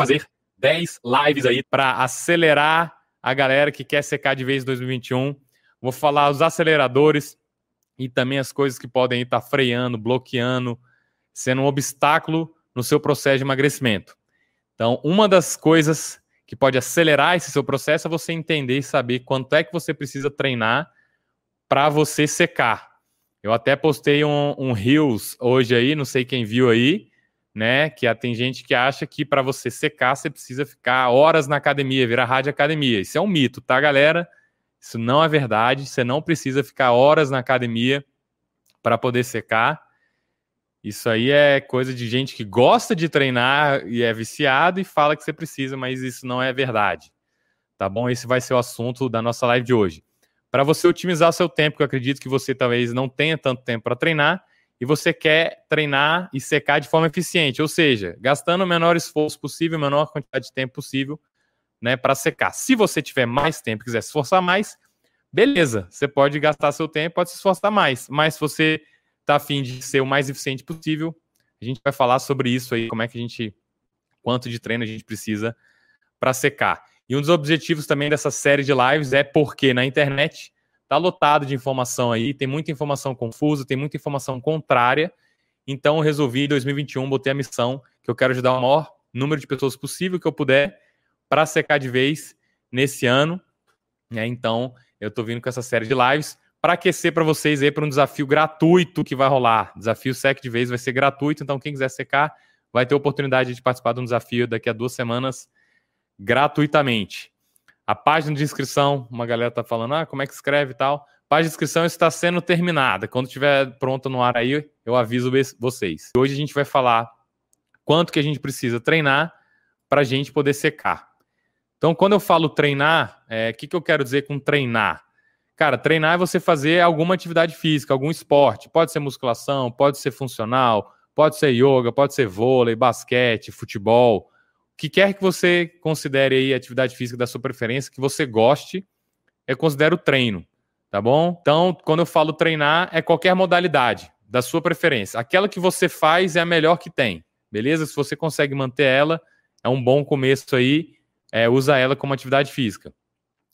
fazer 10 lives aí para acelerar a galera que quer secar de vez em 2021. Vou falar os aceleradores e também as coisas que podem estar freando, bloqueando, sendo um obstáculo no seu processo de emagrecimento. Então, uma das coisas que pode acelerar esse seu processo é você entender e saber quanto é que você precisa treinar para você secar. Eu até postei um, um Reels hoje aí, não sei quem viu aí, né? Que tem gente que acha que para você secar você precisa ficar horas na academia, virar rádio academia. Isso é um mito, tá, galera? Isso não é verdade. Você não precisa ficar horas na academia para poder secar. Isso aí é coisa de gente que gosta de treinar e é viciado e fala que você precisa, mas isso não é verdade. Tá bom? Esse vai ser o assunto da nossa live de hoje. Para você otimizar seu tempo, que eu acredito que você talvez não tenha tanto tempo para treinar, e você quer treinar e secar de forma eficiente, ou seja, gastando o menor esforço possível, a menor quantidade de tempo possível, né, para secar. Se você tiver mais tempo e quiser se esforçar mais, beleza, você pode gastar seu tempo, pode se esforçar mais, mas se você está afim de ser o mais eficiente possível, a gente vai falar sobre isso aí, como é que a gente, quanto de treino a gente precisa para secar. E um dos objetivos também dessa série de lives é porque na internet Tá lotado de informação aí, tem muita informação confusa, tem muita informação contrária. Então, resolvi em 2021, botei a missão que eu quero ajudar o maior número de pessoas possível que eu puder para secar de vez nesse ano. Né? Então, eu estou vindo com essa série de lives para aquecer para vocês aí para um desafio gratuito que vai rolar. Desafio Sec de vez vai ser gratuito, então quem quiser secar vai ter oportunidade de participar de um desafio daqui a duas semanas gratuitamente. A página de inscrição, uma galera tá falando, ah, como é que escreve e tal. Página de inscrição está sendo terminada. Quando estiver pronta no ar aí, eu aviso vocês. Hoje a gente vai falar quanto que a gente precisa treinar para a gente poder secar. Então, quando eu falo treinar, o é, que, que eu quero dizer com treinar? Cara, treinar é você fazer alguma atividade física, algum esporte. Pode ser musculação, pode ser funcional, pode ser yoga, pode ser vôlei, basquete, futebol, que quer que você considere aí atividade física da sua preferência, que você goste, eu considero treino, tá bom? Então, quando eu falo treinar, é qualquer modalidade da sua preferência. Aquela que você faz é a melhor que tem, beleza? Se você consegue manter ela, é um bom começo aí, é, usa ela como atividade física.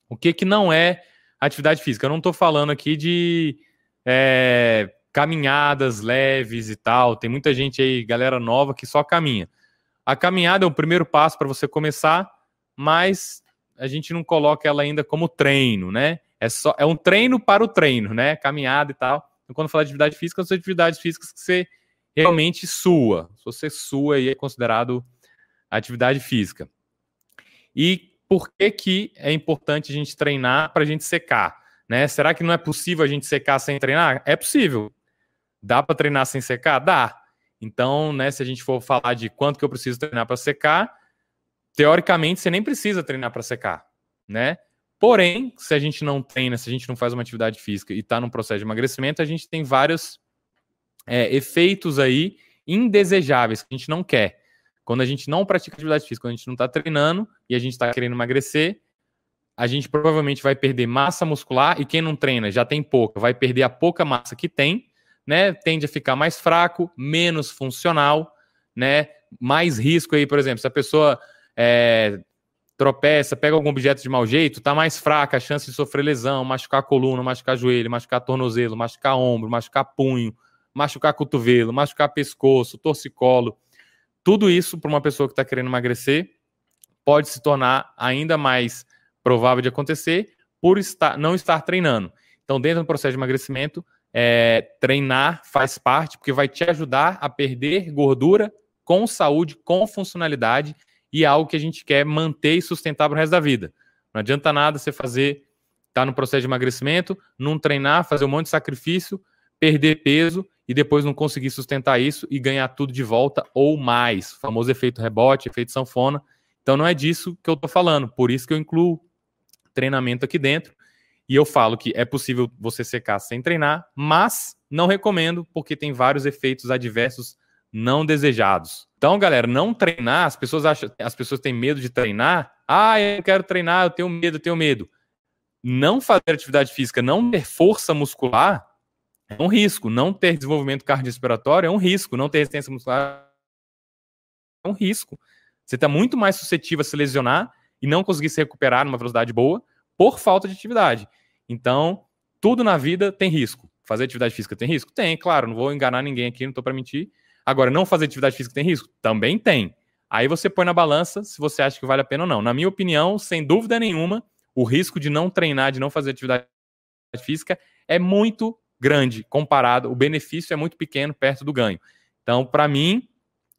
O que que não é atividade física? Eu não estou falando aqui de é, caminhadas leves e tal. Tem muita gente aí, galera nova, que só caminha. A caminhada é o primeiro passo para você começar, mas a gente não coloca ela ainda como treino, né? É, só, é um treino para o treino, né? Caminhada e tal. Então, quando fala de atividade física, são atividades físicas que você realmente sua. Se você sua, aí é considerado atividade física. E por que, que é importante a gente treinar para a gente secar? Né? Será que não é possível a gente secar sem treinar? É possível. Dá para treinar sem secar? Dá. Então, né, se a gente for falar de quanto que eu preciso treinar para secar, teoricamente você nem precisa treinar para secar, né? Porém, se a gente não treina, se a gente não faz uma atividade física e está num processo de emagrecimento, a gente tem vários é, efeitos aí indesejáveis que a gente não quer. Quando a gente não pratica atividade física, quando a gente não está treinando e a gente está querendo emagrecer, a gente provavelmente vai perder massa muscular e quem não treina já tem pouca, vai perder a pouca massa que tem né, tende a ficar mais fraco, menos funcional, né, mais risco aí, por exemplo, se a pessoa é, tropeça, pega algum objeto de mau jeito, tá mais fraca a chance de sofrer lesão, machucar a coluna, machucar joelho, machucar tornozelo, machucar ombro, machucar punho, machucar cotovelo, machucar pescoço, torcicolo. Tudo isso para uma pessoa que está querendo emagrecer pode se tornar ainda mais provável de acontecer por estar, não estar treinando. Então, dentro do processo de emagrecimento, é, treinar faz parte, porque vai te ajudar a perder gordura com saúde, com funcionalidade e é algo que a gente quer manter e sustentar para o resto da vida. Não adianta nada você fazer, tá no processo de emagrecimento, não treinar, fazer um monte de sacrifício, perder peso e depois não conseguir sustentar isso e ganhar tudo de volta ou mais. O famoso efeito rebote, efeito sanfona. Então não é disso que eu estou falando. Por isso que eu incluo treinamento aqui dentro. E eu falo que é possível você secar sem treinar, mas não recomendo porque tem vários efeitos adversos não desejados. Então, galera, não treinar, as pessoas acham, as pessoas têm medo de treinar. Ah, eu quero treinar, eu tenho medo, eu tenho medo. Não fazer atividade física, não ter força muscular é um risco. Não ter desenvolvimento cardiorrespiratório é um risco. Não ter resistência muscular é um risco. Você está muito mais suscetível a se lesionar e não conseguir se recuperar numa velocidade boa por falta de atividade. Então, tudo na vida tem risco. Fazer atividade física tem risco? Tem, claro, não vou enganar ninguém aqui, não estou para mentir. Agora, não fazer atividade física tem risco? Também tem. Aí você põe na balança se você acha que vale a pena ou não. Na minha opinião, sem dúvida nenhuma, o risco de não treinar, de não fazer atividade física é muito grande comparado, o benefício é muito pequeno perto do ganho. Então, para mim,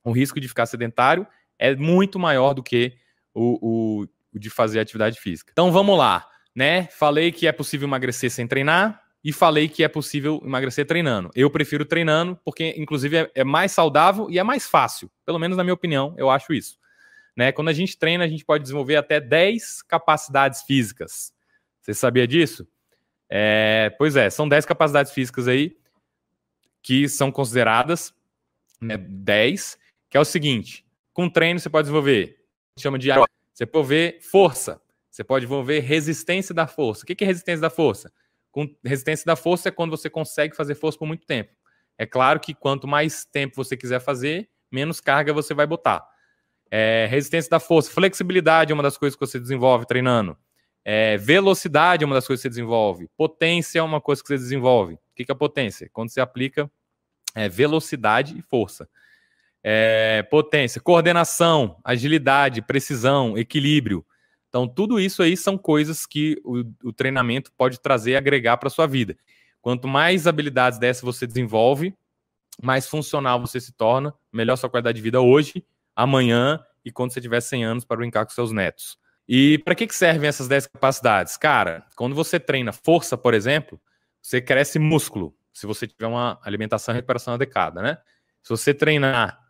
o risco de ficar sedentário é muito maior do que o, o, de fazer atividade física. Então, vamos lá, né? Falei que é possível emagrecer sem treinar e falei que é possível emagrecer treinando. Eu prefiro treinando porque, inclusive, é, é mais saudável e é mais fácil. Pelo menos na minha opinião, eu acho isso. Né? Quando a gente treina, a gente pode desenvolver até 10 capacidades físicas. Você sabia disso? É, pois é, são 10 capacidades físicas aí que são consideradas né, 10, que é o seguinte: com treino você pode desenvolver, chama de você pode ver força, você pode desenvolver resistência da força. O que é resistência da força? Com resistência da força é quando você consegue fazer força por muito tempo. É claro que quanto mais tempo você quiser fazer, menos carga você vai botar. É, resistência da força, flexibilidade é uma das coisas que você desenvolve treinando. É, velocidade é uma das coisas que você desenvolve. Potência é uma coisa que você desenvolve. O que é potência? Quando você aplica é, velocidade e força. É, potência, coordenação, agilidade, precisão, equilíbrio. Então, tudo isso aí são coisas que o, o treinamento pode trazer e agregar para sua vida. Quanto mais habilidades dessas você desenvolve, mais funcional você se torna, melhor sua qualidade de vida hoje, amanhã e quando você tiver 100 anos para brincar com seus netos. E para que, que servem essas 10 capacidades? Cara, quando você treina força, por exemplo, você cresce músculo, se você tiver uma alimentação e recuperação adequada, né? Se você treinar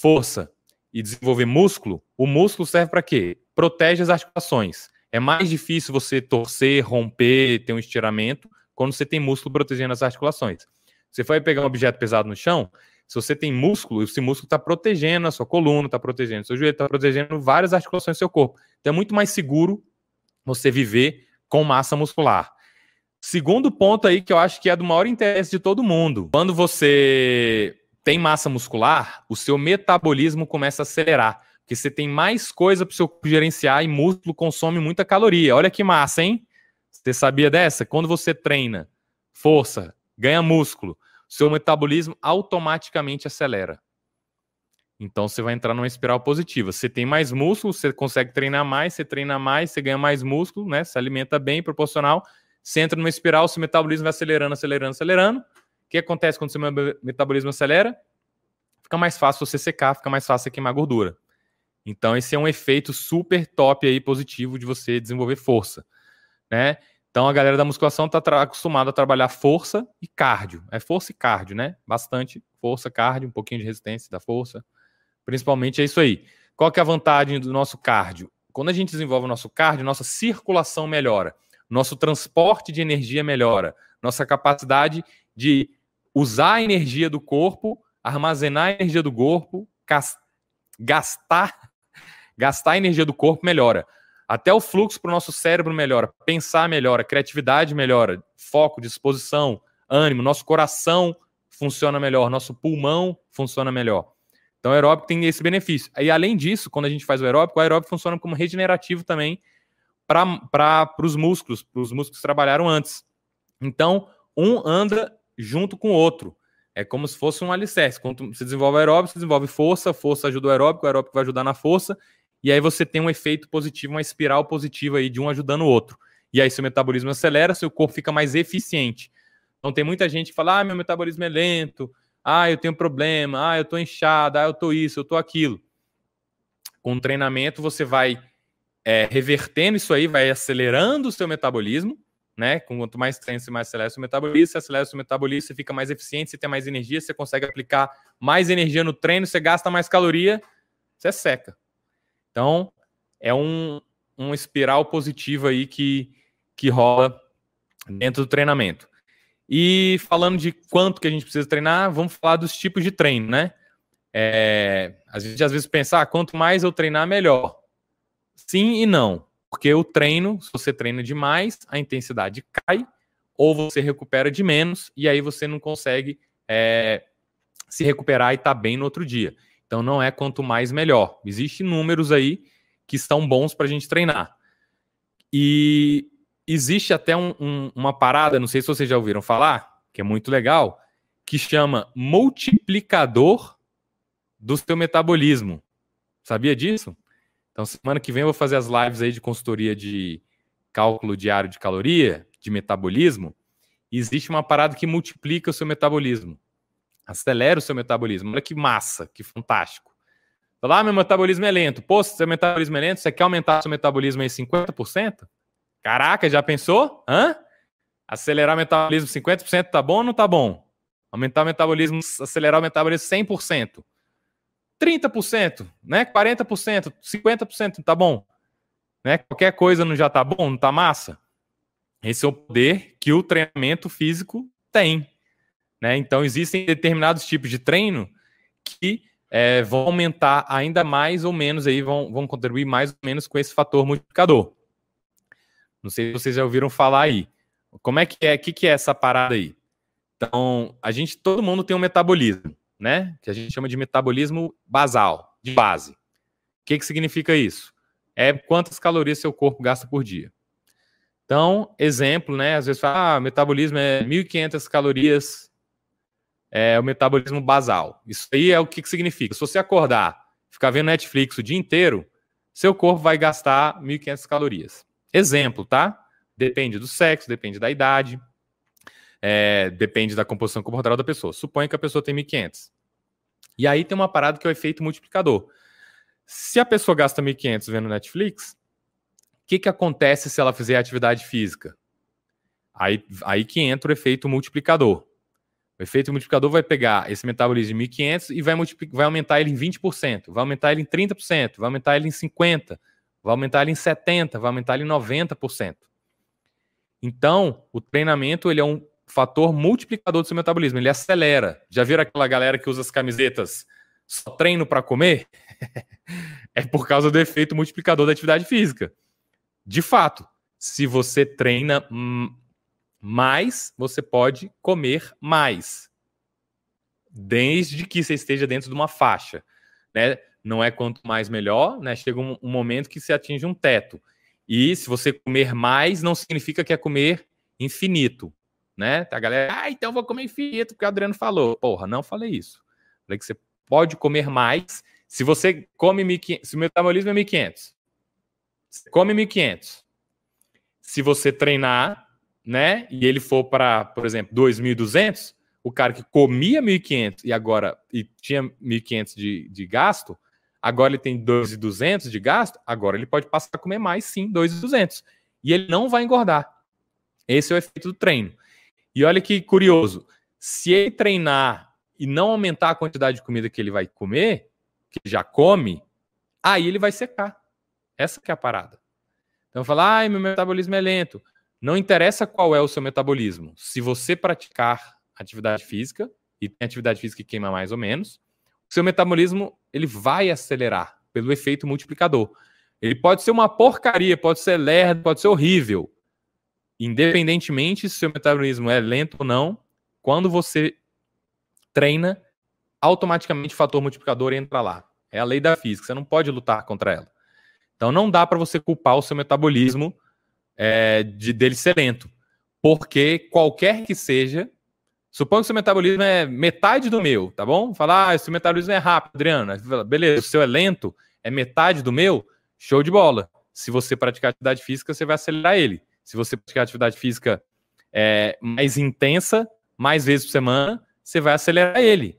força e desenvolver músculo, o músculo serve para quê? Protege as articulações. É mais difícil você torcer, romper, ter um estiramento quando você tem músculo protegendo as articulações. Você vai pegar um objeto pesado no chão, se você tem músculo, esse músculo está protegendo a sua coluna, está protegendo o seu joelho, está protegendo várias articulações do seu corpo. Então é muito mais seguro você viver com massa muscular. Segundo ponto aí que eu acho que é do maior interesse de todo mundo. Quando você tem massa muscular, o seu metabolismo começa a acelerar. Porque você tem mais coisa para o seu gerenciar e músculo consome muita caloria. Olha que massa, hein? Você sabia dessa? Quando você treina força, ganha músculo, seu metabolismo automaticamente acelera. Então você vai entrar numa espiral positiva. Você tem mais músculo, você consegue treinar mais, você treina mais, você ganha mais músculo, né? Se alimenta bem, proporcional. Você entra numa espiral, seu metabolismo vai acelerando, acelerando, acelerando. O que acontece quando seu metabolismo acelera? Fica mais fácil você secar, fica mais fácil você queimar gordura. Então esse é um efeito super top aí positivo de você desenvolver força, né? Então a galera da musculação está acostumada a trabalhar força e cardio. É força e cardio, né? Bastante força, cardio, um pouquinho de resistência da força. Principalmente é isso aí. Qual que é a vantagem do nosso cardio? Quando a gente desenvolve o nosso cardio, nossa circulação melhora, nosso transporte de energia melhora, nossa capacidade de usar a energia do corpo, armazenar a energia do corpo, gastar gastar a energia do corpo melhora. Até o fluxo para o nosso cérebro melhora, pensar melhora, criatividade melhora, foco, disposição, ânimo, nosso coração funciona melhor, nosso pulmão funciona melhor. Então, o aeróbico tem esse benefício. E além disso, quando a gente faz o aeróbico, o aeróbico funciona como regenerativo também para os músculos, para os músculos que trabalharam antes. Então, um anda junto com o outro. É como se fosse um alicerce. Quando você desenvolve aeróbico, você desenvolve força, força ajuda o aeróbico, o aeróbico vai ajudar na força, e aí você tem um efeito positivo, uma espiral positiva aí de um ajudando o outro. E aí seu metabolismo acelera, seu corpo fica mais eficiente. Então tem muita gente que fala: "Ah, meu metabolismo é lento. Ah, eu tenho problema. Ah, eu tô inchado. Ah, eu tô isso, eu tô aquilo". Com treinamento você vai é, revertendo isso aí, vai acelerando o seu metabolismo, né? Quanto mais você mais acelera o metabolismo, você acelera o metabolismo, você fica mais eficiente, você tem mais energia, você consegue aplicar mais energia no treino, você gasta mais caloria, você seca. Então, é um, um espiral positivo aí que, que rola dentro do treinamento. E falando de quanto que a gente precisa treinar, vamos falar dos tipos de treino, né? É, a gente às vezes pensa, ah, quanto mais eu treinar, melhor. Sim e não. Porque o treino, se você treina demais, a intensidade cai, ou você recupera de menos, e aí você não consegue é, se recuperar e tá bem no outro dia. Então não é quanto mais melhor. Existem números aí que estão bons para a gente treinar. E existe até um, um, uma parada, não sei se vocês já ouviram falar, que é muito legal, que chama multiplicador do seu metabolismo. Sabia disso? Então, semana que vem eu vou fazer as lives aí de consultoria de cálculo diário de caloria, de metabolismo. E existe uma parada que multiplica o seu metabolismo. Acelera o seu metabolismo. Olha que massa, que fantástico. Falar, ah, meu metabolismo é lento. Pô, se seu metabolismo é lento, você quer aumentar seu metabolismo em 50%? Caraca, já pensou? Hã? Acelerar o metabolismo 50% tá bom ou não tá bom? Aumentar o metabolismo, acelerar o metabolismo 100%. 30%, né? 40%, 50%, tá bom. Né? Qualquer coisa não já tá bom, não tá massa? Esse é o poder que o treinamento físico tem. Né? Então, existem determinados tipos de treino que é, vão aumentar ainda mais ou menos, aí vão, vão contribuir mais ou menos com esse fator multiplicador. Não sei se vocês já ouviram falar aí. Como é que é? O que, que é essa parada aí? Então, a gente, todo mundo tem um metabolismo, né? Que a gente chama de metabolismo basal, de base. O que, que significa isso? É quantas calorias seu corpo gasta por dia. Então, exemplo, né? Às vezes fala, ah, metabolismo é 1.500 calorias, é o metabolismo basal. Isso aí é o que, que significa. Se você acordar, ficar vendo Netflix o dia inteiro, seu corpo vai gastar 1.500 calorias. Exemplo, tá? Depende do sexo, depende da idade, é, depende da composição corporal da pessoa. Suponha que a pessoa tem 1.500. E aí tem uma parada que é o efeito multiplicador. Se a pessoa gasta 1.500 vendo Netflix, o que, que acontece se ela fizer atividade física? Aí, aí que entra o efeito multiplicador. O efeito multiplicador vai pegar esse metabolismo de 1.500 e vai, vai aumentar ele em 20%, vai aumentar ele em 30%, vai aumentar ele em 50%, vai aumentar ele em 70%, vai aumentar ele em 90%. Então, o treinamento ele é um fator multiplicador do seu metabolismo, ele acelera. Já viram aquela galera que usa as camisetas só treino para comer? é por causa do efeito multiplicador da atividade física. De fato, se você treina mais, você pode comer mais. Desde que você esteja dentro de uma faixa. Né? Não é quanto mais melhor, né? Chega um, um momento que você atinge um teto. E se você comer mais, não significa que é comer infinito. Né? A galera, ah, então vou comer infinito, porque o Adriano falou. Porra, não falei isso. Falei que você pode comer mais. Se você come 1.500, se o metabolismo é 1.500, você come 1.500. Se você treinar, né, e ele for para, por exemplo, 2.200, o cara que comia 1.500 e agora e tinha 1.500 de, de gasto, agora ele tem 2.200 de gasto, agora ele pode passar a comer mais, sim, 2.200. E ele não vai engordar. Esse é o efeito do treino. E olha que curioso, se ele treinar e não aumentar a quantidade de comida que ele vai comer, que já come, aí ele vai secar. Essa que é a parada. Então falar, ai, meu metabolismo é lento. Não interessa qual é o seu metabolismo. Se você praticar atividade física, e tem atividade física que queima mais ou menos, o seu metabolismo ele vai acelerar pelo efeito multiplicador. Ele pode ser uma porcaria, pode ser lerdo, pode ser horrível. Independentemente se o seu metabolismo é lento ou não, quando você treina, automaticamente o fator multiplicador entra lá. É a lei da física, você não pode lutar contra ela. Então não dá para você culpar o seu metabolismo é, de dele ser lento. Porque qualquer que seja, suponho que seu metabolismo é metade do meu, tá bom? Falar, ah, seu metabolismo é rápido, Adriano. Beleza, o seu é lento, é metade do meu, show de bola. Se você praticar atividade física, você vai acelerar ele. Se você praticar atividade física é, mais intensa, mais vezes por semana, você vai acelerar ele.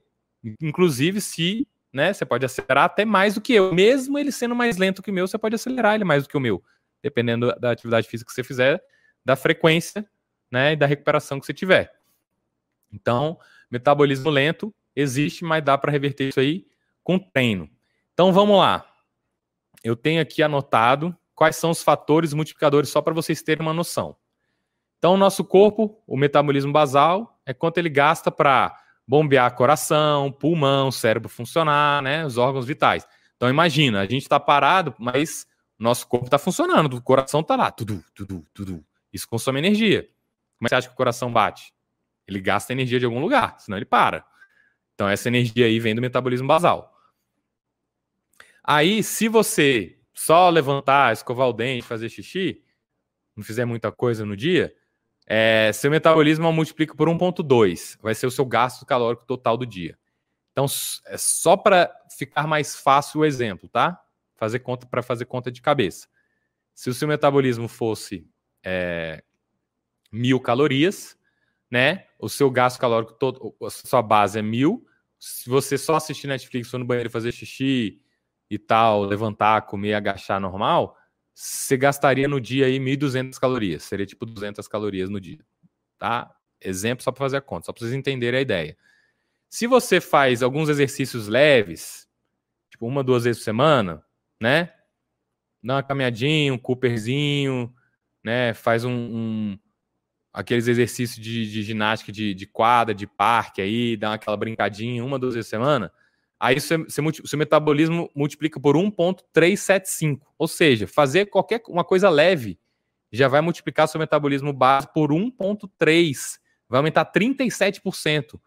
Inclusive, se né, você pode acelerar até mais do que eu. Mesmo ele sendo mais lento que o meu, você pode acelerar ele mais do que o meu dependendo da atividade física que você fizer, da frequência né, e da recuperação que você tiver. Então, metabolismo lento existe, mas dá para reverter isso aí com treino. Então, vamos lá. Eu tenho aqui anotado quais são os fatores multiplicadores, só para vocês terem uma noção. Então, o nosso corpo, o metabolismo basal, é quanto ele gasta para bombear coração, pulmão, cérebro funcionar, né, os órgãos vitais. Então, imagina, a gente está parado, mas nosso corpo está funcionando, o coração está lá, tudo, tudo, tudo. Isso consome energia. Como você acha que o coração bate? Ele gasta energia de algum lugar, senão ele para. Então essa energia aí vem do metabolismo basal. Aí, se você só levantar, escovar o dente, fazer xixi, não fizer muita coisa no dia, é, seu metabolismo multiplica por 1,2. Vai ser o seu gasto calórico total do dia. Então, é só para ficar mais fácil o exemplo, tá? Fazer conta para fazer conta de cabeça. Se o seu metabolismo fosse é, mil calorias, né? O seu gasto calórico todo, a sua base é mil. Se você só assistir Netflix, for no banheiro fazer xixi e tal, levantar, comer, agachar normal, você gastaria no dia aí 1.200 calorias. Seria tipo 200 calorias no dia, tá? Exemplo só para fazer a conta, só para vocês entenderem a ideia. Se você faz alguns exercícios leves, tipo uma, duas vezes por semana, né? Dá uma caminhadinha, um cooperzinho, né? Faz um, um aqueles exercícios de, de ginástica de, de, quadra, de parque aí, dá aquela brincadinha uma, duas vezes por semana. Aí você, você, seu metabolismo multiplica por 1,375. Ou seja, fazer qualquer uma coisa leve já vai multiplicar seu metabolismo base por 1,3. Vai aumentar 37%.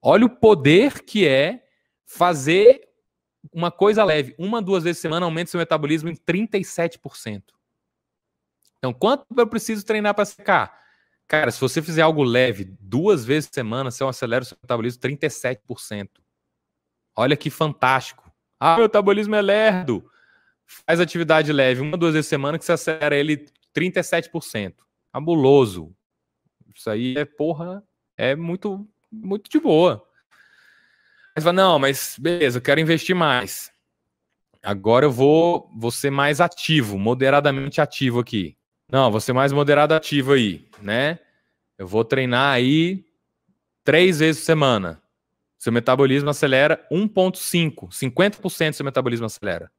Olha o poder que é fazer uma coisa leve. Uma, duas vezes por semana aumenta seu metabolismo em 37%. Então, quanto eu preciso treinar para secar? Cara, se você fizer algo leve duas vezes por semana, você acelera o seu metabolismo 37%. Olha que fantástico. Ah, meu metabolismo é lerdo. Faz atividade leve uma, duas vezes por semana que você acelera ele 37%. Fabuloso. Isso aí é, porra, é muito muito de boa. Mas fala, não, mas beleza, eu quero investir mais. Agora eu vou, vou ser mais ativo, moderadamente ativo aqui. Não, vou ser mais moderado ativo aí, né? Eu vou treinar aí três vezes por semana. Seu metabolismo acelera 1,5, 50% do seu metabolismo acelera.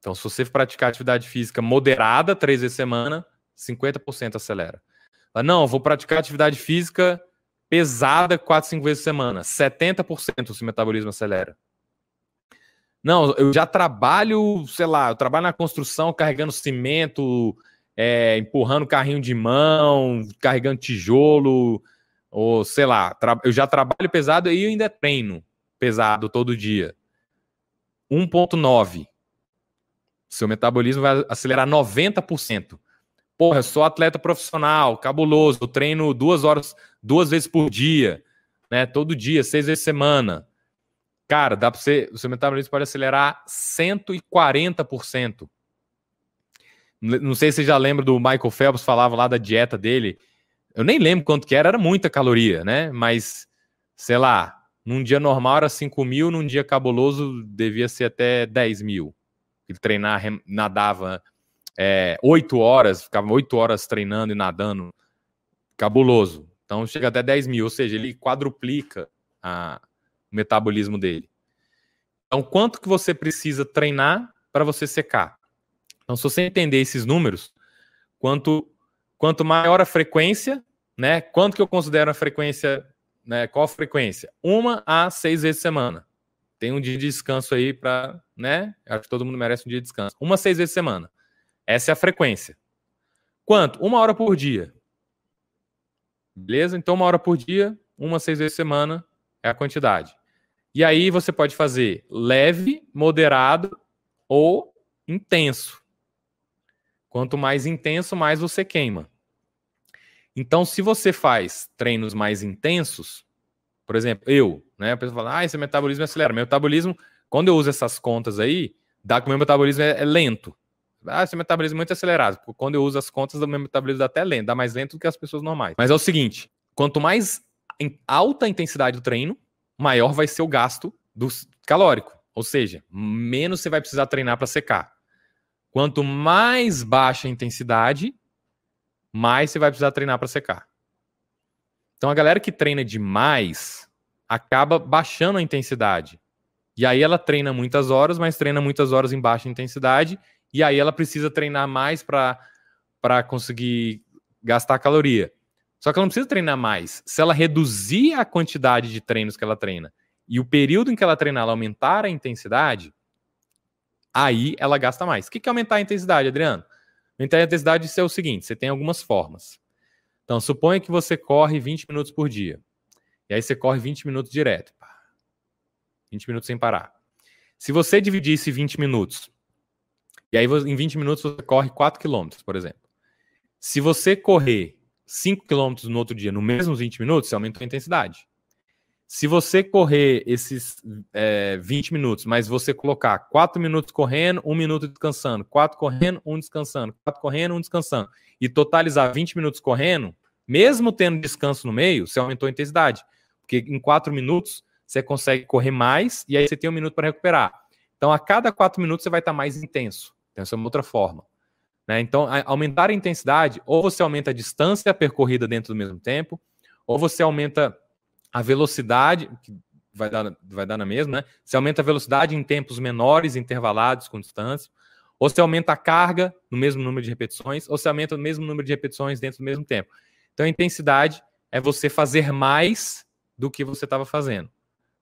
Então, se você praticar atividade física moderada três vezes por semana, 50% acelera. Não, vou praticar atividade física pesada 4, 5 vezes por semana, 70% o seu metabolismo acelera. Não, eu já trabalho, sei lá, eu trabalho na construção carregando cimento, é, empurrando carrinho de mão, carregando tijolo, ou sei lá, eu já trabalho pesado e eu ainda treino pesado todo dia. 1,9. Seu metabolismo vai acelerar 90%. Porra, eu sou atleta profissional, cabuloso, eu treino duas horas, duas vezes por dia, né? Todo dia, seis vezes por semana. Cara, dá para você, o seu metabolismo pode acelerar 140%. Não sei se você já lembra do Michael Phelps falava lá da dieta dele. Eu nem lembro quanto que era, era muita caloria, né? Mas, sei lá, num dia normal era 5 mil, num dia cabuloso devia ser até 10 mil. Ele treinar, nadava é, oito horas, ficava oito horas treinando e nadando, cabuloso. Então chega até 10 mil, ou seja, ele quadruplica a, o metabolismo dele. Então, quanto que você precisa treinar para você secar? Então, se você entender esses números, quanto, quanto maior a frequência, né? Quanto que eu considero a frequência, né? Qual a frequência? Uma a seis vezes semana. Tem um dia de descanso aí para, né? Acho que todo mundo merece um dia de descanso. Uma a seis vezes semana. Essa é a frequência. Quanto? Uma hora por dia. Beleza? Então, uma hora por dia, uma seis vezes semana é a quantidade. E aí você pode fazer leve, moderado ou intenso. Quanto mais intenso, mais você queima. Então, se você faz treinos mais intensos, por exemplo, eu, né? A pessoa fala, ah, esse metabolismo acelera. Meu metabolismo, quando eu uso essas contas aí, dá que o meu metabolismo é, é lento. Ah, seu metabolismo é muito acelerado. Quando eu uso as contas, o meu metabolismo dá até lento, dá mais lento do que as pessoas normais. Mas é o seguinte: quanto mais alta a intensidade do treino, maior vai ser o gasto do calórico. Ou seja, menos você vai precisar treinar para secar. Quanto mais baixa a intensidade, mais você vai precisar treinar para secar. Então a galera que treina demais acaba baixando a intensidade. E aí ela treina muitas horas, mas treina muitas horas em baixa intensidade e aí ela precisa treinar mais para conseguir gastar caloria. Só que ela não precisa treinar mais. Se ela reduzir a quantidade de treinos que ela treina e o período em que ela treinar ela aumentar a intensidade, aí ela gasta mais. O que é aumentar a intensidade, Adriano? Aumentar a intensidade é o seguinte: você tem algumas formas. Então, suponha que você corre 20 minutos por dia. E aí você corre 20 minutos direto. 20 minutos sem parar. Se você dividisse 20 minutos, e aí em 20 minutos você corre 4 quilômetros, por exemplo. Se você correr 5 quilômetros no outro dia, no mesmo 20 minutos, você aumenta a intensidade. Se você correr esses é, 20 minutos, mas você colocar 4 minutos correndo, 1 minuto descansando, 4 correndo, 1 descansando, 4 correndo, 1 descansando, e totalizar 20 minutos correndo, mesmo tendo descanso no meio, você aumentou a intensidade. Porque em 4 minutos você consegue correr mais e aí você tem um minuto para recuperar. Então, a cada 4 minutos você vai estar mais intenso. Então, essa é uma outra forma. Né? Então, a, aumentar a intensidade, ou você aumenta a distância percorrida dentro do mesmo tempo, ou você aumenta a velocidade, que vai dar, vai dar na mesma, né? Você aumenta a velocidade em tempos menores, intervalados com distância, ou você aumenta a carga no mesmo número de repetições, ou você aumenta o mesmo número de repetições dentro do mesmo tempo. Então, a intensidade é você fazer mais do que você estava fazendo,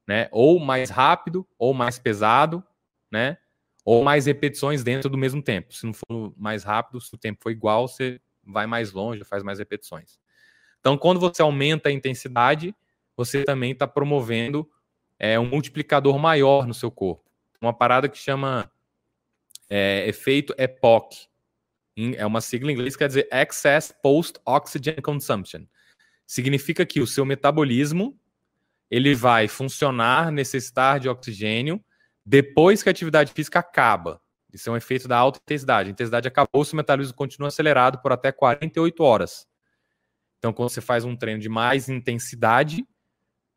né? Ou mais rápido, ou mais pesado, né? Ou mais repetições dentro do mesmo tempo. Se não for mais rápido, se o tempo for igual, você vai mais longe, faz mais repetições. Então, quando você aumenta a intensidade, você também está promovendo é, um multiplicador maior no seu corpo. Uma parada que chama é, efeito EPOC. É uma sigla em inglês que quer dizer Excess Post Oxygen Consumption. Significa que o seu metabolismo ele vai funcionar, necessitar de oxigênio depois que a atividade física acaba. Isso é um efeito da alta intensidade. A intensidade acabou, o seu metabolismo continua acelerado por até 48 horas. Então, quando você faz um treino de mais intensidade,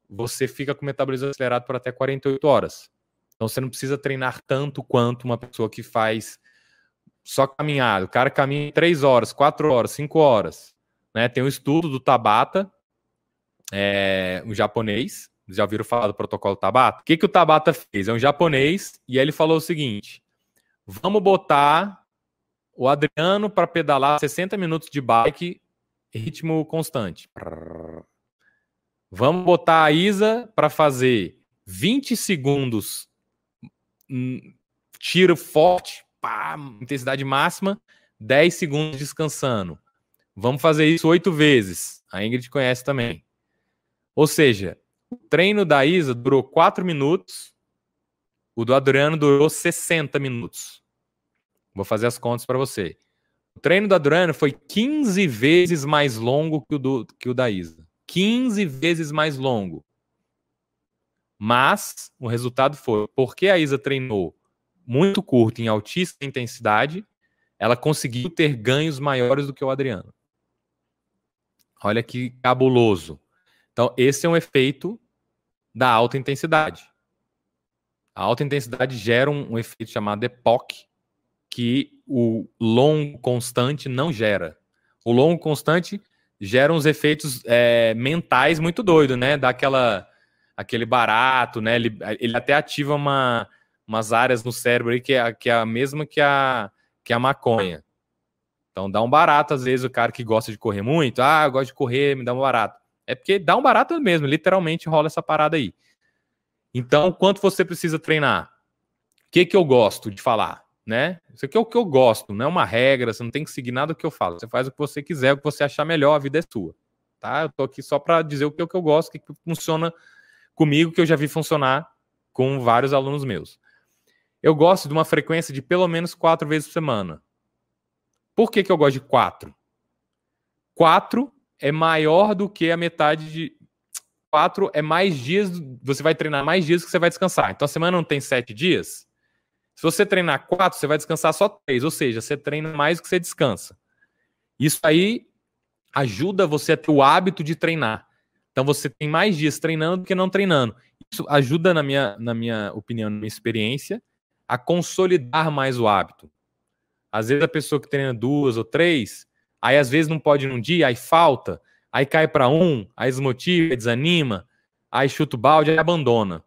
você fica com o metabolismo acelerado por até 48 horas. Então você não precisa treinar tanto quanto uma pessoa que faz só caminhada. O cara caminha 3 horas, 4 horas, 5 horas. Né? Tem um estudo do Tabata, é, um japonês. Já ouviram falar do protocolo Tabata? O que, que o Tabata fez? É um japonês e ele falou o seguinte: vamos botar o Adriano para pedalar 60 minutos de bike, ritmo constante. Vamos botar a Isa para fazer 20 segundos, hum, tiro forte, pá, intensidade máxima, 10 segundos descansando. Vamos fazer isso oito vezes. A Ingrid conhece também. Ou seja, o treino da Isa durou 4 minutos, o do Adriano durou 60 minutos. Vou fazer as contas para você. O treino do Adriano foi 15 vezes mais longo que o, do, que o da Isa. 15 vezes mais longo. Mas o resultado foi, porque a Isa treinou muito curto em altíssima intensidade, ela conseguiu ter ganhos maiores do que o Adriano. Olha que cabuloso. Então, esse é um efeito da alta intensidade. A alta intensidade gera um, um efeito chamado EPOC, que o longo constante não gera. O longo constante gera uns efeitos é, mentais muito doidos, né? Dá aquela, aquele barato, né? Ele, ele até ativa uma, umas áreas no cérebro aí que é, que é a mesma que a, que a maconha. Então dá um barato, às vezes, o cara que gosta de correr muito, ah, eu gosto de correr, me dá um barato. É porque dá um barato mesmo, literalmente rola essa parada aí. Então, quanto você precisa treinar? O que, que eu gosto de falar? Né? Isso aqui é o que eu gosto, não é uma regra, você não tem que seguir nada do que eu falo. Você faz o que você quiser, o que você achar melhor, a vida é sua. Tá? Eu tô aqui só para dizer o que, é o que eu gosto, o que, funciona comigo, que eu já vi funcionar com vários alunos meus. Eu gosto de uma frequência de pelo menos quatro vezes por semana. Por que, que eu gosto de quatro? Quatro é maior do que a metade de. Quatro é mais dias. Você vai treinar mais dias que você vai descansar. Então a semana não tem sete dias. Se você treinar quatro, você vai descansar só três, ou seja, você treina mais do que você descansa. Isso aí ajuda você a ter o hábito de treinar. Então você tem mais dias treinando do que não treinando. Isso ajuda, na minha, na minha opinião, na minha experiência, a consolidar mais o hábito. Às vezes a pessoa que treina duas ou três, aí às vezes não pode num dia, aí falta, aí cai para um, aí desmotiva, desanima, aí chuta o balde, aí abandona.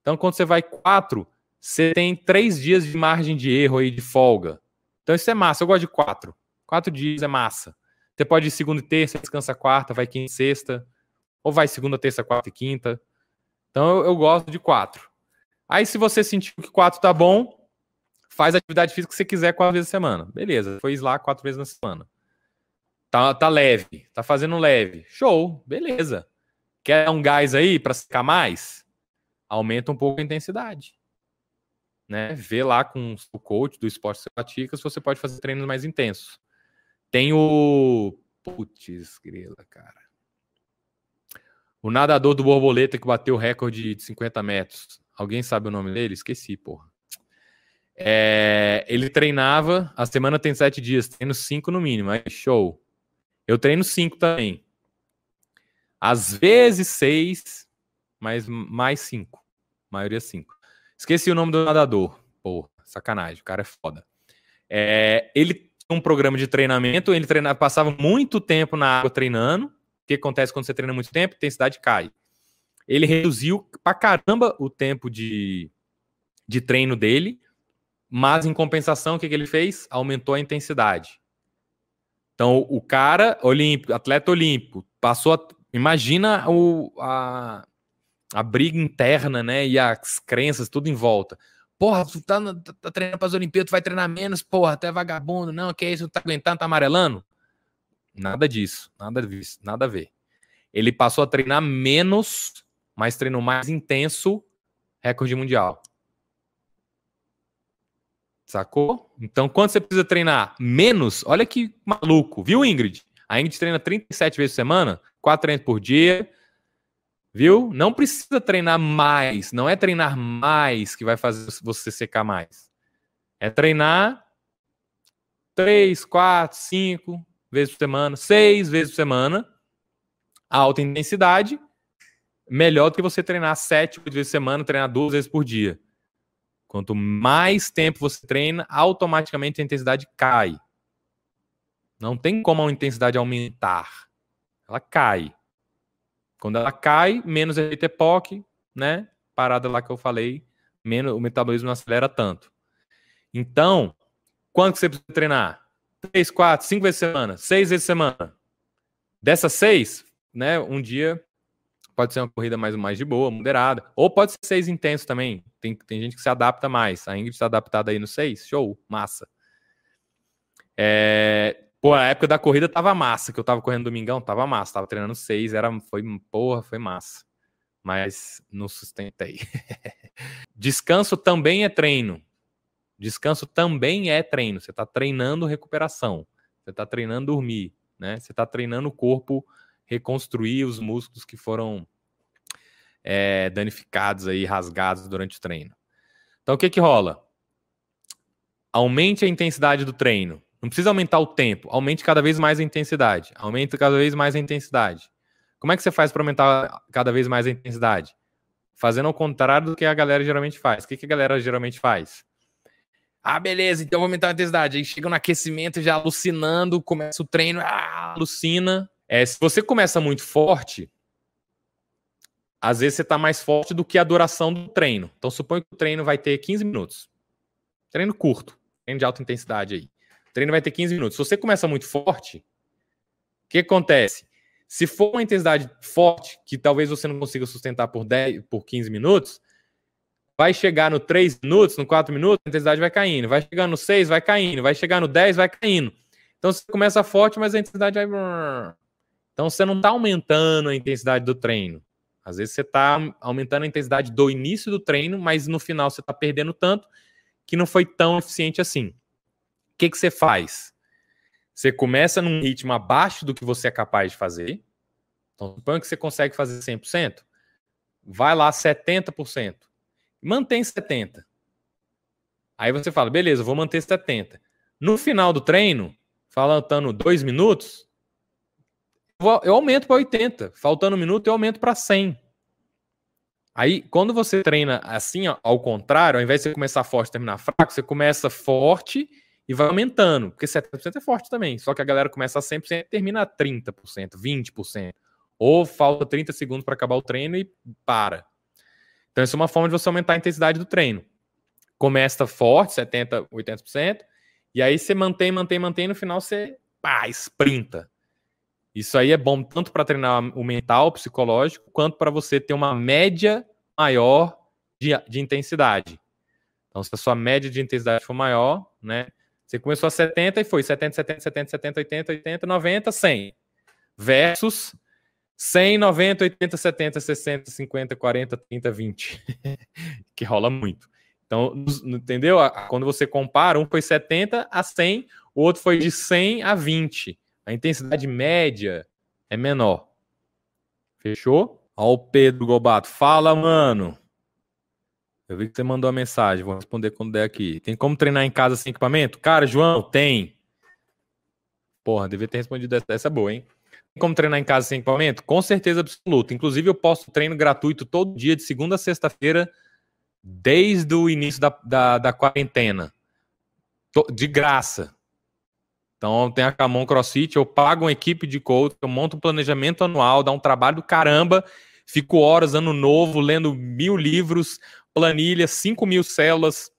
Então quando você vai quatro, você tem três dias de margem de erro aí de folga. Então isso é massa. Eu gosto de quatro. Quatro dias é massa. Você pode ir segunda e terça, descansa quarta, vai quinta e sexta. Ou vai segunda, terça, quarta e quinta. Então eu, eu gosto de quatro. Aí se você sentir que quatro tá bom, faz a atividade física que você quiser quatro vezes na semana. Beleza, foi lá quatro vezes na semana. Tá, tá leve, tá fazendo leve. Show, beleza. Quer um gás aí para ficar mais? Aumenta um pouco a intensidade. Né? Vê lá com o coach do esporte que se você pode fazer treinos mais intensos. Tem o. Putz, grila, cara. O nadador do borboleta que bateu o recorde de 50 metros. Alguém sabe o nome dele? Esqueci, porra. É, ele treinava, a semana tem sete dias, treino cinco no mínimo, aí show. Eu treino cinco também. Às vezes seis, mas mais cinco. Maioria cinco. Esqueci o nome do nadador. Pô, sacanagem, o cara é foda. É, ele tinha um programa de treinamento, ele treinava, passava muito tempo na água treinando. O que acontece quando você treina muito tempo? A intensidade cai. Ele reduziu pra caramba o tempo de, de treino dele mas em compensação, o que, que ele fez? Aumentou a intensidade. Então, o cara olímpico, atleta olímpico, passou. A, imagina o, a, a briga interna, né? E as crenças, tudo em volta. Porra, tu tá, tá, tá treinando para as Olimpíadas, tu vai treinar menos, porra, até vagabundo, não, que é isso, tu tá aguentando, tá amarelando? Nada disso, nada disso, nada a ver. Ele passou a treinar menos, mas treinou mais intenso, recorde mundial. Sacou? Então, quando você precisa treinar menos, olha que maluco, viu, Ingrid? A Ingrid treina 37 vezes por semana, 4 treinos por dia, viu? Não precisa treinar mais, não é treinar mais que vai fazer você secar mais. É treinar 3, 4, 5 vezes por semana, 6 vezes por semana, alta intensidade, melhor do que você treinar 7 vezes por semana, treinar duas vezes por dia. Quanto mais tempo você treina, automaticamente a intensidade cai. Não tem como a intensidade aumentar. Ela cai. Quando ela cai, menos efeito EPOC, né? Parada lá que eu falei, menos o metabolismo não acelera tanto. Então, quanto que você precisa treinar? Três, quatro, cinco vezes semana, seis vezes semana. Dessas seis, né? Um dia pode ser uma corrida mais, mais de boa, moderada. Ou pode ser seis intenso também. Tem, tem gente que se adapta mais. A Ingrid está adaptada aí no seis. Show, massa. É, pô, a época da corrida tava massa, que eu tava correndo domingão, tava massa. Tava treinando seis, era, foi, porra, foi massa. Mas não sustentei. Descanso também é treino. Descanso também é treino. Você está treinando recuperação. Você está treinando dormir, né? Você está treinando o corpo reconstruir os músculos que foram é, danificados aí, rasgados durante o treino. Então, o que que rola? Aumente a intensidade do treino. Não precisa aumentar o tempo, aumente cada vez mais a intensidade. Aumente cada vez mais a intensidade. Como é que você faz para aumentar cada vez mais a intensidade? Fazendo ao contrário do que a galera geralmente faz. O que, que a galera geralmente faz? Ah, beleza, então vou aumentar a intensidade. Aí chega no aquecimento já alucinando, começa o treino, ah, alucina, é, se você começa muito forte, às vezes você está mais forte do que a duração do treino. Então, suponha que o treino vai ter 15 minutos. Treino curto, treino de alta intensidade aí. O treino vai ter 15 minutos. Se você começa muito forte, o que acontece? Se for uma intensidade forte, que talvez você não consiga sustentar por, 10, por 15 minutos, vai chegar no 3 minutos, no 4 minutos, a intensidade vai caindo. Vai chegar no 6, vai caindo. Vai chegar no 10, vai caindo. Então você começa forte, mas a intensidade vai então você não está aumentando a intensidade do treino. Às vezes você está aumentando a intensidade do início do treino, mas no final você está perdendo tanto que não foi tão eficiente assim. Que, que você faz? Você começa num ritmo abaixo do que você é capaz de fazer. Então, suponha que você consegue fazer 100%. Vai lá 70%. Mantém 70%. Aí você fala, beleza, vou manter 70%. No final do treino, faltando dois minutos, eu aumento para 80. Faltando um minuto, eu aumento para 100. Aí, quando você treina assim, ao contrário, ao invés de você começar forte e terminar fraco, você começa forte e vai aumentando. Porque 70% é forte também. Só que a galera começa a 100% e termina a 30%, 20%. Ou falta 30 segundos para acabar o treino e para. Então, isso é uma forma de você aumentar a intensidade do treino. Começa forte, 70%, 80%. E aí você mantém, mantém, mantém. No final você, pá, sprinta. Isso aí é bom tanto para treinar o mental, o psicológico, quanto para você ter uma média maior de, de intensidade. Então, se a sua média de intensidade for maior, né? Você começou a 70 e foi 70, 70, 70, 70, 80, 80, 90, 100. Versus 100, 90, 80, 70, 60, 50, 40, 30, 20. que rola muito. Então, entendeu? Quando você compara, um foi 70 a 100, o outro foi de 100 a 20. A intensidade média é menor. Fechou? Ó o Pedro Gobato. Fala, mano. Eu vi que você mandou a mensagem, vou responder quando der aqui. Tem como treinar em casa sem equipamento? Cara, João, tem. Porra, devia ter respondido essa, essa é boa, hein? Tem como treinar em casa sem equipamento? Com certeza absoluta. Inclusive, eu posto treino gratuito todo dia, de segunda a sexta-feira, desde o início da, da, da quarentena. De graça. Então, tem a Camon CrossFit, eu pago uma equipe de coach, eu monto um planejamento anual, dá um trabalho do caramba, fico horas, ano novo, lendo mil livros, planilha, 5 mil células,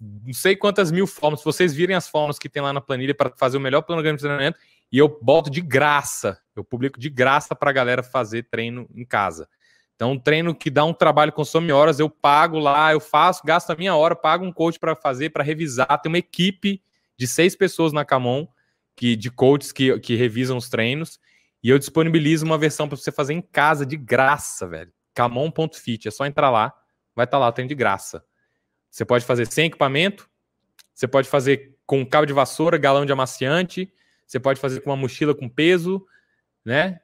não sei quantas mil formas. Se vocês virem as formas que tem lá na planilha para fazer o melhor plano de treinamento, e eu boto de graça, eu publico de graça para a galera fazer treino em casa. Então, um treino que dá um trabalho, consome horas, eu pago lá, eu faço, gasto a minha hora, pago um coach para fazer, para revisar. Tem uma equipe de seis pessoas na Camon, que, de coaches que, que revisam os treinos, e eu disponibilizo uma versão para você fazer em casa de graça, velho. Camon.fit, é só entrar lá vai estar tá lá, tem de graça. Você pode fazer sem equipamento, você pode fazer com cabo de vassoura, galão de amaciante, você pode fazer com uma mochila com peso, né?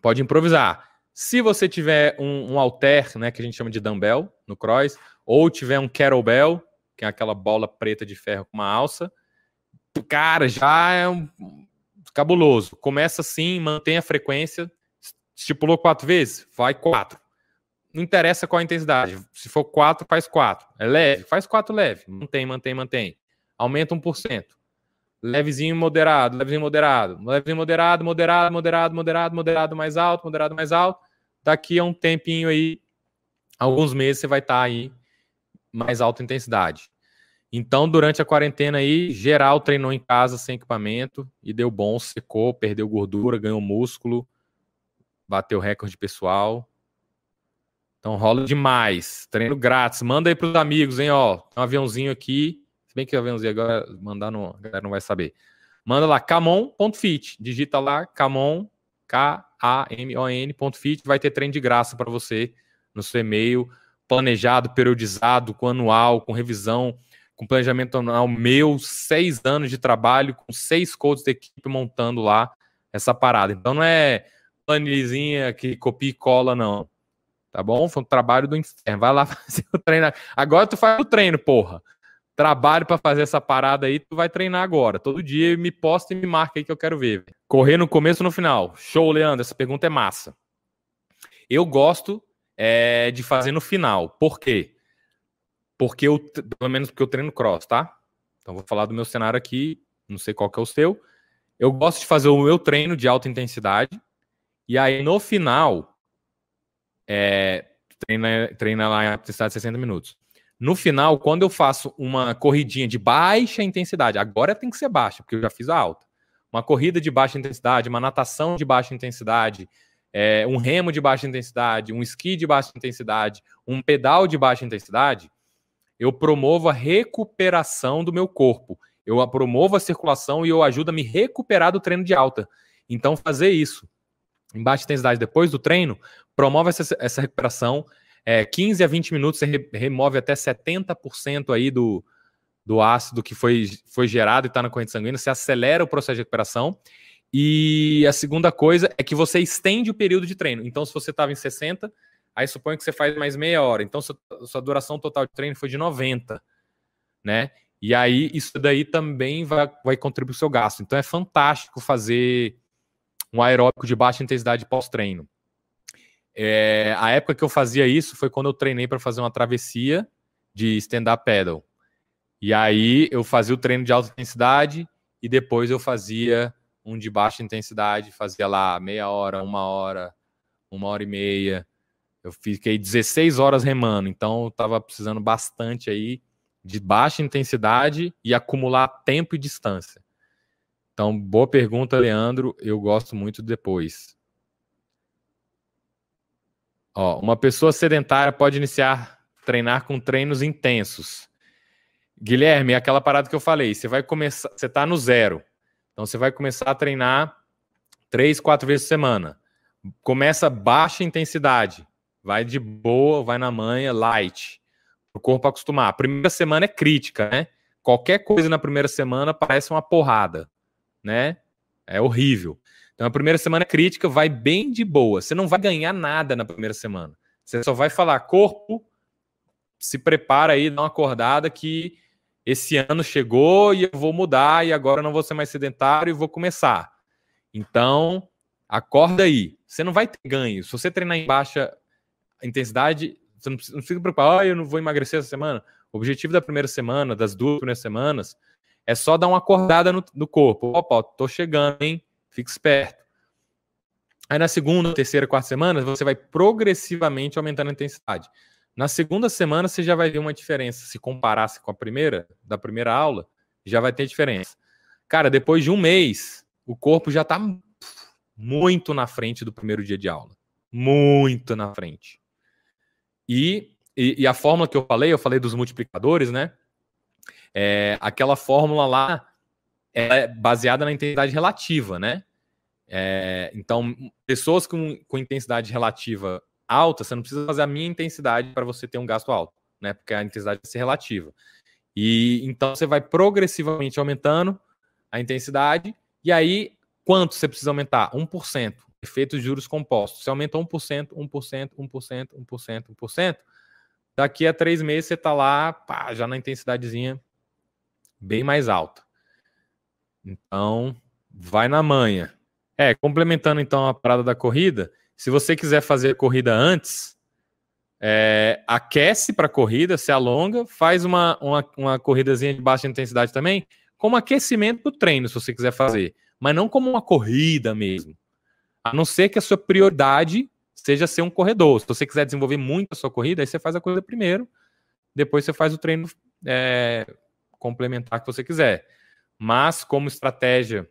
Pode improvisar. Se você tiver um, um alter, né, que a gente chama de dumbbell no cross, ou tiver um kettlebell, que é aquela bola preta de ferro com uma alça, cara, já é um cabuloso. Começa assim, mantém a frequência, estipulou quatro vezes, vai quatro não interessa qual a intensidade. Se for 4, faz 4. É leve, faz 4 leve. Mantém, mantém, mantém. Aumenta 1%. Levezinho moderado, levezinho moderado. Levezinho moderado, moderado, moderado, moderado, moderado mais alto, moderado mais alto. Daqui a um tempinho aí, alguns meses, você vai estar tá aí mais alta intensidade. Então, durante a quarentena aí, geral treinou em casa sem equipamento e deu bom, secou, perdeu gordura, ganhou músculo, bateu recorde pessoal então rola demais. Treino grátis. Manda aí pros amigos, hein? Ó, um aviãozinho aqui. Se bem que o aviãozinho agora mandar não, a galera não vai saber. Manda lá, camon.fit. Digita lá, camon, K-A-M-O-N.fit. Vai ter treino de graça para você no seu e-mail. Planejado, periodizado, com anual, com revisão, com planejamento anual meu. Seis anos de trabalho, com seis coaches da equipe montando lá essa parada. Então não é planilhinha que copia e cola, não Tá bom? Foi um trabalho do inferno. Vai lá fazer o treino. Agora tu faz o treino, porra. Trabalho para fazer essa parada aí, tu vai treinar agora. Todo dia me posta e me marca aí que eu quero ver. Correr no começo ou no final? Show, Leandro. Essa pergunta é massa. Eu gosto é, de fazer no final. Por quê? Porque eu, pelo menos porque eu treino cross, tá? Então vou falar do meu cenário aqui, não sei qual que é o seu. Eu gosto de fazer o meu treino de alta intensidade. E aí no final, é, treina, treina lá em intensidade de 60 minutos. No final, quando eu faço uma corridinha de baixa intensidade, agora tem que ser baixa, porque eu já fiz a alta. Uma corrida de baixa intensidade, uma natação de baixa intensidade, é, um remo de baixa intensidade, um esqui de baixa intensidade, um pedal de baixa intensidade, eu promovo a recuperação do meu corpo. Eu promovo a circulação e eu ajudo a me recuperar do treino de alta. Então, fazer isso em baixa intensidade depois do treino, promove essa, essa recuperação. É, 15 a 20 minutos você re, remove até 70% aí do, do ácido que foi, foi gerado e está na corrente sanguínea, você acelera o processo de recuperação. E a segunda coisa é que você estende o período de treino. Então, se você estava em 60, aí suponho que você faz mais meia hora. Então, sua, sua duração total de treino foi de 90, né? E aí, isso daí também vai, vai contribuir para o seu gasto. Então, é fantástico fazer um aeróbico de baixa intensidade pós-treino. É, a época que eu fazia isso foi quando eu treinei para fazer uma travessia de stand-up paddle. E aí eu fazia o treino de alta intensidade e depois eu fazia um de baixa intensidade, fazia lá meia hora, uma hora, uma hora e meia. Eu fiquei 16 horas remando, então eu estava precisando bastante aí de baixa intensidade e acumular tempo e distância. Então, boa pergunta, Leandro. Eu gosto muito depois. Ó, uma pessoa sedentária pode iniciar treinar com treinos intensos. Guilherme, é aquela parada que eu falei. Você vai começar, você está no zero. Então você vai começar a treinar três, quatro vezes por semana. Começa baixa intensidade. Vai de boa, vai na manha, light. o corpo acostumar. A primeira semana é crítica, né? Qualquer coisa na primeira semana parece uma porrada, né? É horrível. Então a primeira semana crítica vai bem de boa. Você não vai ganhar nada na primeira semana. Você só vai falar, corpo, se prepara aí, dá uma acordada que esse ano chegou e eu vou mudar e agora eu não vou ser mais sedentário e vou começar. Então, acorda aí. Você não vai ter ganho. Se você treinar em baixa intensidade, você não precisa, não precisa preocupar, oh, eu não vou emagrecer essa semana. O objetivo da primeira semana, das duas primeiras semanas, é só dar uma acordada no, no corpo. Opa, tô chegando, hein? Fique esperto. Aí na segunda, terceira, quarta semana, você vai progressivamente aumentando a intensidade. Na segunda semana, você já vai ver uma diferença. Se comparasse com a primeira, da primeira aula, já vai ter diferença. Cara, depois de um mês, o corpo já está muito na frente do primeiro dia de aula. Muito na frente. E, e, e, a fórmula que eu falei, eu falei dos multiplicadores, né? É, aquela fórmula lá é baseada na intensidade relativa, né? É, então, pessoas com, com intensidade relativa alta, você não precisa fazer a minha intensidade para você ter um gasto alto, né? Porque a intensidade vai ser relativa. E então você vai progressivamente aumentando a intensidade, e aí quanto você precisa aumentar? 1%. Efeito de juros compostos. Você aumenta 1%, 1%, 1%, 1%, 1%. Daqui a três meses você está lá, pá, já na intensidadezinha bem mais alta. Então, vai na manha. É, complementando então a parada da corrida, se você quiser fazer a corrida antes, é, aquece para a corrida, se alonga, faz uma, uma, uma corridazinha de baixa intensidade também, como aquecimento do treino, se você quiser fazer, mas não como uma corrida mesmo. A não ser que a sua prioridade seja ser um corredor. Se você quiser desenvolver muito a sua corrida, aí você faz a corrida primeiro, depois você faz o treino é, complementar que você quiser. Mas como estratégia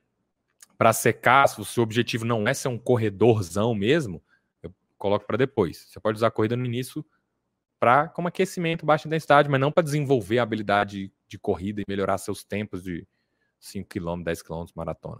para secar, se o seu objetivo não é ser um corredorzão mesmo, eu coloco para depois. Você pode usar a corrida no início para como aquecimento, baixa intensidade, mas não para desenvolver a habilidade de corrida e melhorar seus tempos de 5 km, 10 km maratona.